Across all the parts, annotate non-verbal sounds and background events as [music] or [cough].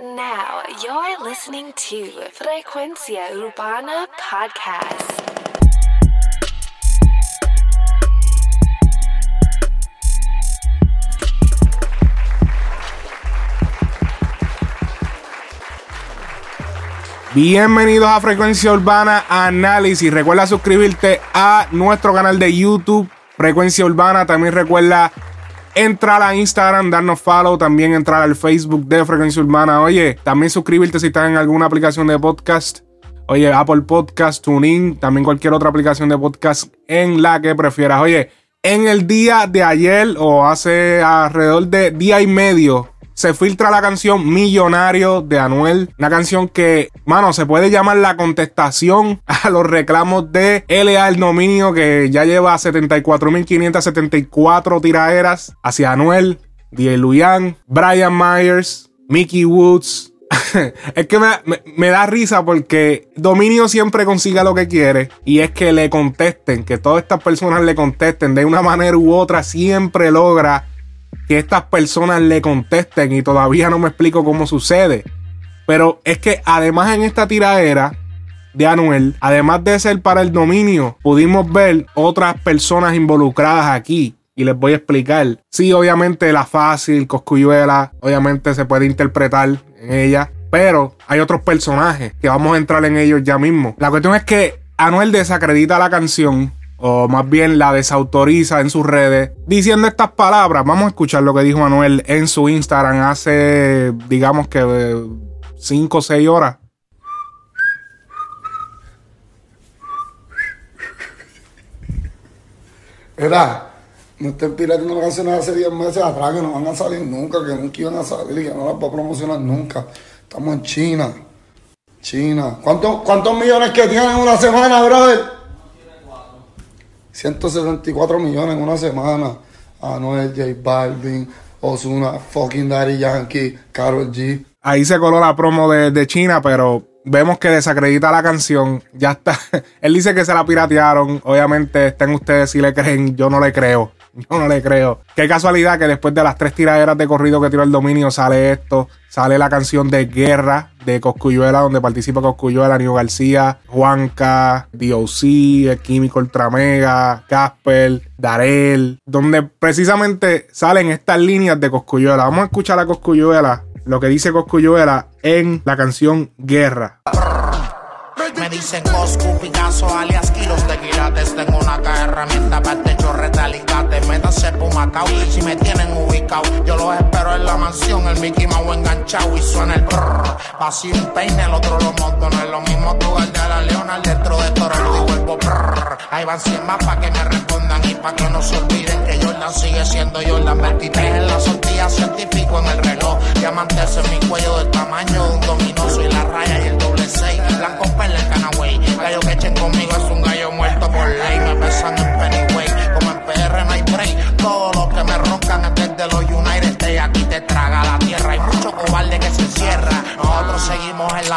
Now you're listening to Frecuencia Urbana Podcast. Bienvenidos a Frecuencia Urbana Análisis. Recuerda suscribirte a nuestro canal de YouTube, Frecuencia Urbana. También recuerda entrar a Instagram, darnos follow. También entrar al Facebook de Frecuencia Urbana. Oye, también suscribirte si estás en alguna aplicación de podcast. Oye, Apple Podcast, TuneIn, también cualquier otra aplicación de podcast en la que prefieras. Oye, en el día de ayer o hace alrededor de día y medio se filtra la canción Millonario de Anuel. Una canción que, mano, se puede llamar la contestación a los reclamos de LA El Dominio, que ya lleva 74.574 tiraderas hacia Anuel, Die Luyan, Brian Myers, Mickey Woods. [laughs] es que me, me- me da risa porque Dominio siempre consiga lo que quiere y es que le contesten, que todas estas personas le contesten de una manera u otra, siempre logra que estas personas le contesten y todavía no me explico cómo sucede. Pero es que además en esta tiradera de Anuel, además de ser para el dominio, pudimos ver otras personas involucradas aquí. Y les voy a explicar. Sí, obviamente la fácil, Coscuyuela, obviamente se puede interpretar en ella. Pero hay otros personajes que vamos a entrar en ellos ya mismo. La cuestión es que Anuel desacredita la canción o más bien la desautoriza en sus redes, diciendo estas palabras. Vamos a escuchar lo que dijo Manuel en su Instagram hace, digamos que 5 o 6 horas. Mira, no estén pirateando las canciones hace 10 meses atrás que no van a salir nunca, que nunca iban a salir que no las va a promocionar nunca. Estamos en China. China. ¿Cuántos, cuántos millones que tienen en una semana, brother? 174 millones en una semana. Anuel, J Balvin, Ozuna, fucking Daddy Yankee, Karol G. Ahí se coló la promo de, de China, pero vemos que desacredita la canción. Ya está. [laughs] Él dice que se la piratearon. Obviamente, estén ustedes si le creen. Yo no le creo. [laughs] Yo no le creo. Qué casualidad que después de las tres tiraderas de corrido que tiró el dominio sale esto. Sale la canción de Guerra de Coscuyuela, donde participa Coscuyuela, Nio García, Juanca, DOC, El Químico Ultramega, Casper, Darel, donde precisamente salen estas líneas de Coscuyuela. Vamos a escuchar a Coscuyuela, lo que dice Coscuyuela en la canción Guerra. Me dicen Coscu, Picasso, alias kilos de quilates. Si me tienen ubicado. Yo los espero en la mansión, el Mickey Mouse enganchado y suena el brrr. Vacío un peine, el otro lo monto. No es lo mismo el de la leona, dentro de Toro y vuelvo brrr. Ahí van 100 más para que me respondan y para que no se olviden que Jordan sigue siendo Jordan. 23 en la sortilla, científico en el reloj. Diamantes en mi cuello del tamaño de un dominó. Soy la raya y el doble 6. Blanco perla en Canaway. Gallo que echen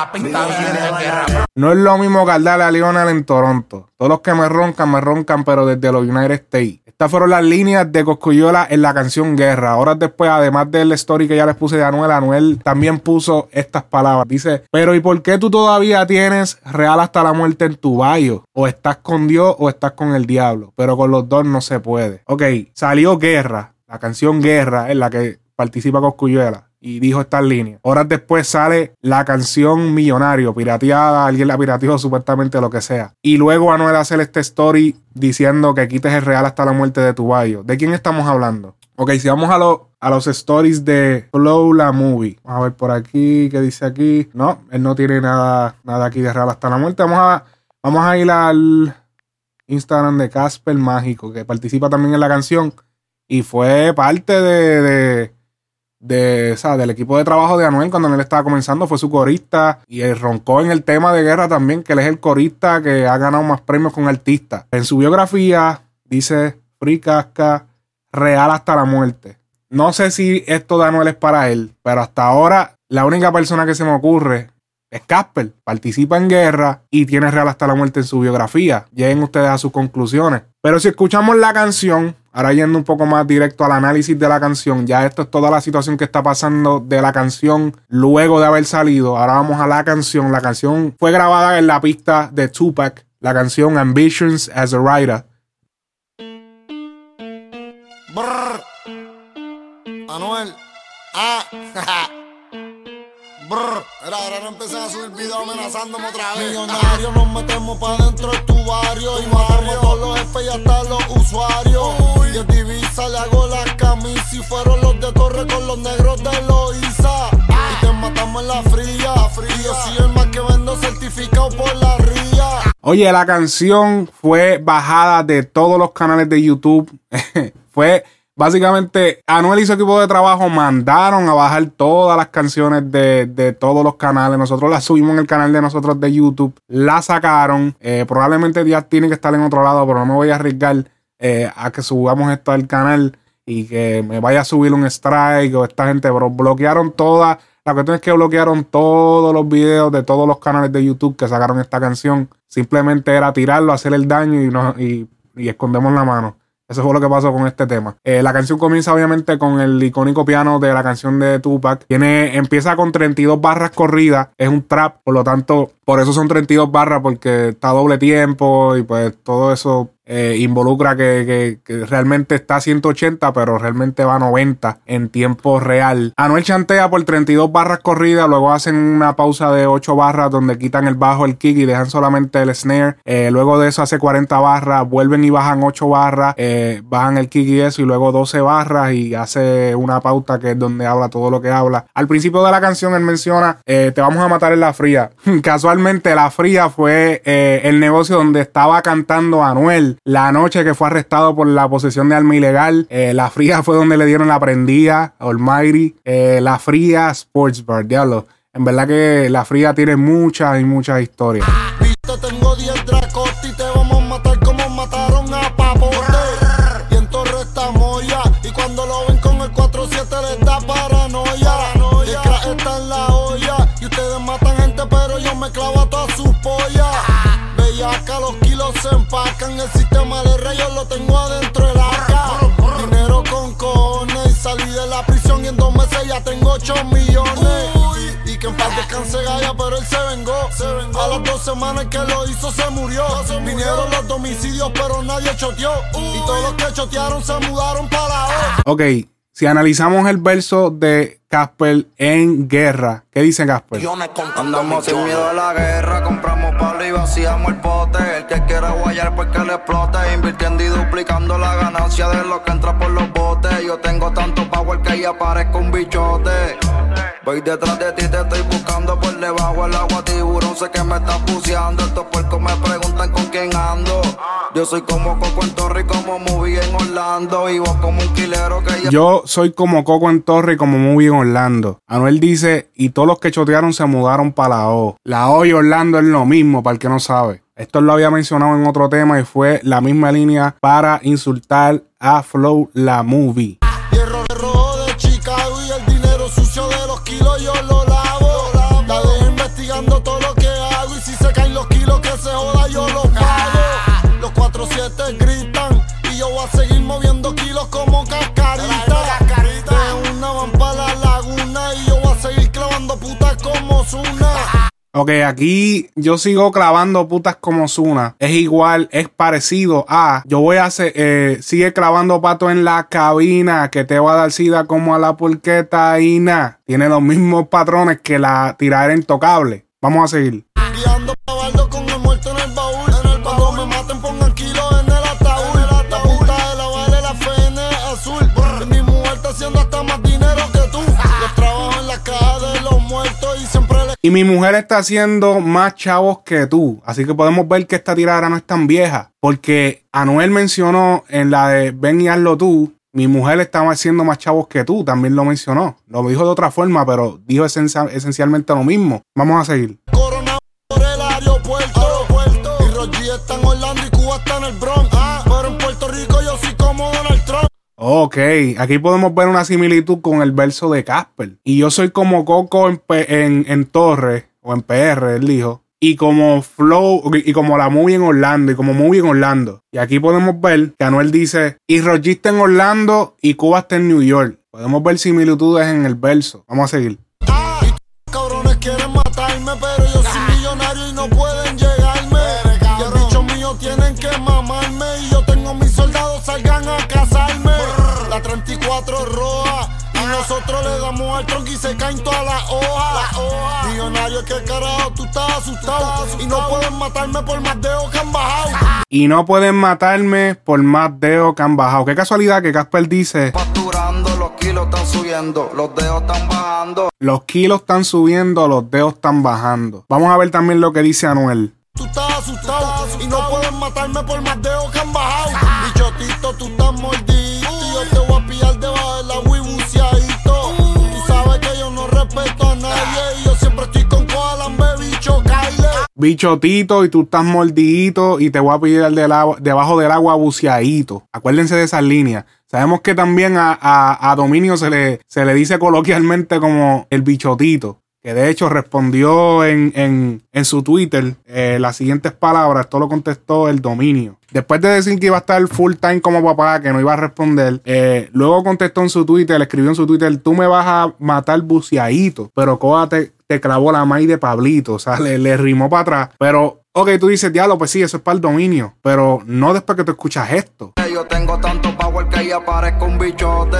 la pista. No es lo mismo que darle a Lionel en Toronto. Todos los que me roncan, me roncan, pero desde los United States. Estas fueron las líneas de Coscuyola en la canción Guerra. Horas después, además del story que ya les puse de Anuel, Anuel también puso estas palabras. Dice, pero ¿y por qué tú todavía tienes real hasta la muerte en tu bayo? O estás con Dios o estás con el diablo. Pero con los dos no se puede. Ok, salió Guerra. La canción Guerra en la que participa Coscuyuela. Y dijo estas líneas. Horas después sale la canción Millonario, pirateada, alguien la pirateó, supuestamente lo que sea. Y luego Anuel hace este story diciendo que quites el real hasta la muerte de tu bayo. ¿De quién estamos hablando? Ok, si vamos a, lo- a los stories de Flow la Movie. Vamos a ver por aquí, ¿qué dice aquí? No, él no tiene nada, nada aquí de real hasta la muerte. Vamos a, vamos a ir al Instagram de Casper Mágico, que participa también en la canción. Y fue parte de, de, de, sea, del equipo de trabajo de Anuel cuando él estaba comenzando. Fue su corista. Y él roncó en el tema de guerra también, que él es el corista que ha ganado más premios con artistas. En su biografía dice Free Casca, real hasta la muerte. No sé si esto de Anuel es para él, pero hasta ahora la única persona que se me ocurre es Casper. Participa en guerra y tiene real hasta la muerte en su biografía. Lleguen ustedes a sus conclusiones. Pero si escuchamos la canción, Ahora yendo un poco más directo al análisis de la canción, ya esto es toda la situación que está pasando de la canción luego de haber salido. Ahora vamos a la canción. La canción fue grabada en la pista de Tupac, la canción Ambitions as a Writer. Brr. Anuel. Ah. [laughs] Brr. Era, ahora no empiezan a subir videos amenazándome otra vez. Millonarios nos metemos pa' dentro de tu barrio. Y matamos todos los jefes y hasta los usuarios. Y el divisa le hago la camisa. Y fueron los de Torre con los negros de Loiza. Y te matamos en la fría. Y yo soy el más que vendo certificado por la ría. Oye, la canción fue bajada de todos los canales de YouTube. [laughs] fue básicamente Anuel y su equipo de trabajo mandaron a bajar todas las canciones de, de todos los canales. Nosotros las subimos en el canal de nosotros de YouTube. La sacaron. Eh, probablemente ya tiene que estar en otro lado, pero no me voy a arriesgar eh, a que subamos esto al canal y que me vaya a subir un strike o esta gente, pero bloquearon todas. La cuestión es que bloquearon todos los videos de todos los canales de YouTube que sacaron esta canción. Simplemente era tirarlo, hacer el daño y, no, y, y escondemos la mano. Eso fue lo que pasó con este tema. Eh, la canción comienza obviamente con el icónico piano de la canción de Tupac. Tiene, empieza con 32 barras corridas. Es un trap, por lo tanto, por eso son 32 barras, porque está doble tiempo y pues todo eso eh, involucra que, que- realmente está a 180, pero realmente va a 90 en tiempo real. Anuel chantea por 32 barras corridas, luego hacen una pausa de 8 barras donde quitan el bajo, el kick y dejan solamente el snare. Eh, luego de eso hace 40 barras, vuelven y bajan 8 barras, eh, bajan el kick y eso, y luego 12 barras y hace una pauta que es donde habla todo lo que habla. Al principio de la canción él menciona, te vamos a matar en la fría. [laughs] Casualmente la fría fue eh, el negocio donde estaba cantando Anuel la noche que fue arrestado por la posesión de arma ilegal. Eh, la fría fue donde le dieron la prendida, Almighty. Eh, la fría Sports Bar, diablo. En verdad que la fría tiene muchas y muchas historias. Empacan. El sistema de rayos lo tengo adentro del arca. Dinero con cojones. Y salí de la prisión y en dos meses ya tengo 8 millones. Y que en paz descanse Gaya, pero él se vengó. A las dos semanas que lo hizo se murió. Vinieron los domicilios, pero nadie choteó. Y todos los que chotearon se mudaron para la O. Ok, si analizamos el verso de Casper en guerra, ¿qué dice Casper? Andamos sin miedo a la guerra, compramos palo y vaciamos el pote. El que quiera guayar pues que le explote, invirtiendo y duplicando la ganancia de lo que entra por los botes. Yo tengo tanto power que ya parezco un bichote. Voy detrás de ti, te estoy buscando por debajo del agua, tiburón. Sé que me estás buceando. Estos puercos me preguntan con quién ando. Yo soy como Coco en Torre y como Movie en Orlando. Y vos como un quilero que ya. Yo soy como Coco en Torre y como Movie en Orlando. Anuel dice, y todos los que chotearon se mudaron para la O. La O y Orlando es lo mismo, para el que no sabe. Esto lo había mencionado en otro tema y fue la misma línea para insultar a Flow la Movie. Ok, aquí yo sigo clavando putas como Zuna. Es igual, es parecido a. Yo voy a hacer. eh, sigue clavando pato en la cabina que te va a dar sida como a la pulqueta Ina. Tiene los mismos patrones que la tiradera intocable. Vamos a seguir. Y mi mujer está haciendo más chavos que tú. Así que podemos ver que esta tiradera no es tan vieja. Porque Anuel mencionó en la de Ven y hazlo tú. Mi mujer estaba haciendo más chavos que tú. También lo mencionó. Lo dijo de otra forma, pero dijo esencia- esencialmente lo mismo. Vamos a seguir. corona por el aeropuerto. Y Roger está en Orlando y Cuba está en el Bronx. Pero en Puerto Rico yo soy como Donald Trump. Ok, aquí podemos ver una similitud con el verso de Casper. Y yo soy como Coco en, en, en Torre, o en PR, él dijo. y como Flow y como la movie en Orlando y como movie en Orlando. Y aquí podemos ver que Anuel dice, y Roger está en Orlando y Cuba está en New York. Podemos ver similitudes en el verso. Vamos a seguir. Cabrones los bichos míos tienen que mamarme. Y yo tengo mis soldados, salgan a cazarme. La 34 es roja. Y nosotros le damos al tronco y se caen todas las hojas. Millonario, que carajo, tú estás asustado. Y no pueden matarme por más dedos que han bajado. Y no pueden matarme por más dedos que han bajado. Qué casualidad que Casper dice, Facturando, los kilos están subiendo, los dedos están bajando. los kilos están subiendo, los dedos están bajando. Vamos a ver también lo que dice Anuel. Tú estás asustado y no pueden matarme por más dedos que han bajado. Bichotito, tú estás mordito Bichotito y tú estás mordidito y te voy a pillar del agua- debajo del agua buceadito. Acuérdense de esas líneas. Sabemos que también a, a- a Dominio se le, se le dice coloquialmente como el bichotito. Que de hecho respondió en, en- en su Twitter eh, las siguientes palabras. Esto lo contestó el dominio. Después de decir que iba a estar full time como papá, que no iba a responder, eh, luego contestó en su Twitter, escribió en su Twitter, tú me vas a matar buceadito, pero Coa te, te clavó la maíz de Pablito, o sea, le, le rimó para atrás. Pero, ok, tú dices, diablo, pues sí, eso es para el dominio, pero no después que tú escuchas esto. Yo tengo tanto power que ahí aparezco un bichote.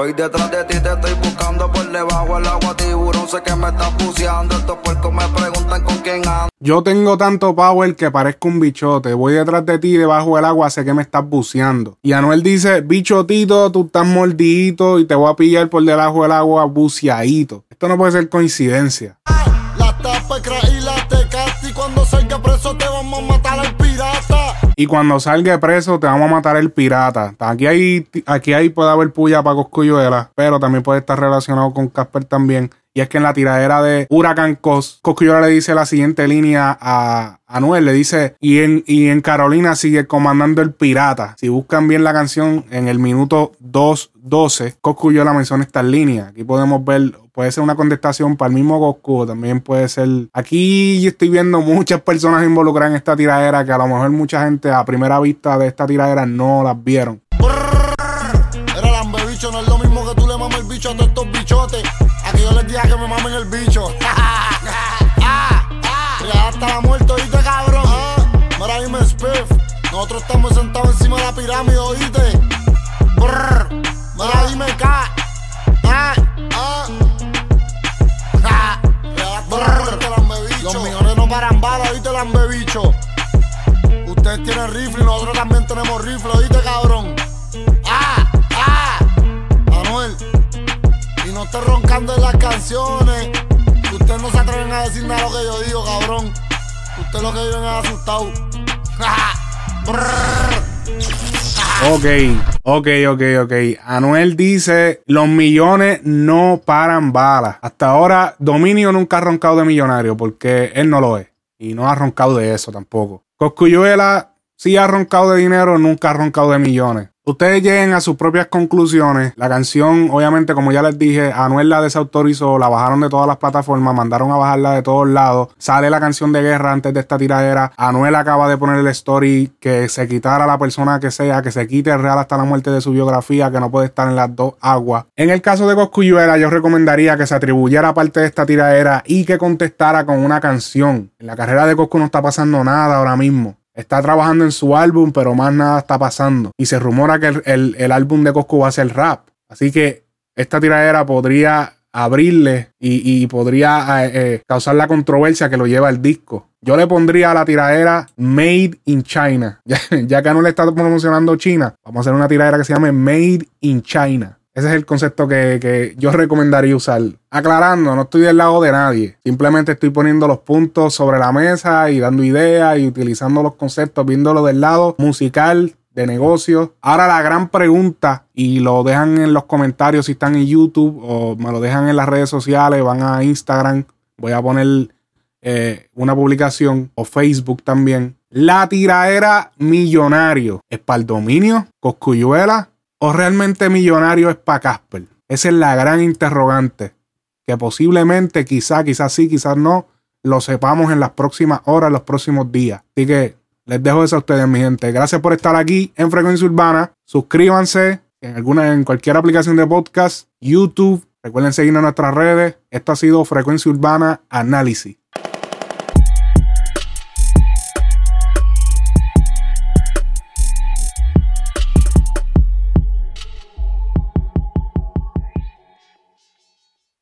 Voy detrás de ti, te estoy buscando por debajo del agua, tiburón. Sé que me estás buceando. Estos puercos me preguntan con quién ando. Yo tengo tanto power que parezco un bichote. Voy detrás de ti debajo del agua, sé que me estás buceando. Y Anuel dice, bichotito, tú estás mordidito y te voy a pillar por debajo del agua buceadito. Esto no puede ser coincidencia. La tapa Y cuando salga preso, te vamos a matar el pirata. Aquí hay, aquí hay puede haber puya para Coscuyuela, pero también puede estar relacionado con Casper también. Y es que en la tiradera de Huracán Cos, Coscuyuela le dice la siguiente línea a Anuel, le dice, y en, y en Carolina sigue comandando el pirata. Si buscan bien la canción, en el minuto 2.12, Coscuyuela menciona estas líneas. Aquí podemos ver, puede ser una contestación para el mismo Coscu, también puede ser... Aquí yo estoy viendo muchas personas involucradas en esta tiradera que a lo mejor mucha gente a primera vista de esta tiradera no las vieron. Era bicho, no es lo mismo que tú le mames el bicho a todos estos bichotes. A que yo les diga que me mamen el bicho. [laughs] Ya hasta la muerte, oíste, cabrón. Mira, dime, Spiff. Nosotros estamos sentados encima de la pirámide, oíste. Brr. Mira, dime. Ah, ah. Balas, oíste, lambe bicho. Ustedes tienen rifle y nosotros también tenemos rifle, oíste, cabrón. ¡Ah! ¡Ah! Anuel, y no estés roncando en las canciones. Ustedes no se atreven a decir nada lo que yo digo, cabrón. Ustedes lo que viven es asustado. [laughs] Ok, ok, ok, ok. Anuel dice, los millones no paran balas. Hasta ahora, Dominio nunca ha roncado de millonario porque él no lo es. Y no ha roncado de eso tampoco. Coscuyuela sí ha roncado de dinero, nunca ha roncado de millones. Ustedes lleguen a sus propias conclusiones. La canción, obviamente, como ya les dije, Anuel la desautorizó, la bajaron de todas las plataformas, mandaron a bajarla de todos lados. Sale la canción de guerra antes de esta tiradera. Anuel acaba de poner el story que se quitara la persona que sea, que se quite el real hasta la muerte de su biografía, que no puede estar en las dos aguas. En el caso de Coscuyuela, yo recomendaría que se atribuyera parte de esta tiradera y que contestara con una canción. En la carrera de Coscu no está pasando nada ahora mismo. Está trabajando en su álbum, pero más nada está pasando. Y se rumora que el, el- el álbum de Coscu va a ser rap. Así que esta tiradera podría abrirle y, y podría eh, eh, causar la controversia que lo lleva el disco. Yo le pondría a la tiradera Made in China. [laughs] Ya, que no le está promocionando China, vamos a hacer una tiradera que se llame Made in China. Ese es el concepto que, que yo recomendaría usar. Aclarando, no estoy del lado de nadie. Simplemente estoy poniendo los puntos sobre la mesa y dando ideas y utilizando los conceptos, viéndolo del lado musical, de negocios. Ahora la gran pregunta, y lo dejan en los comentarios si están en YouTube o me lo dejan en las redes sociales, van a Instagram, voy a poner eh, una publicación o Facebook también. La tiradera millonario es Coscuyuela o realmente millonario es para Casper. Esa es la gran interrogante. Que posiblemente, quizá, quizás sí, quizás no, lo sepamos en las próximas horas, los próximos días. Así que les dejo eso a ustedes, mi gente. Gracias por estar aquí en Frecuencia Urbana. Suscríbanse en alguna, en cualquier aplicación de podcast, YouTube. Recuerden seguirnos en nuestras redes. Esto ha sido Frecuencia Urbana Análisis.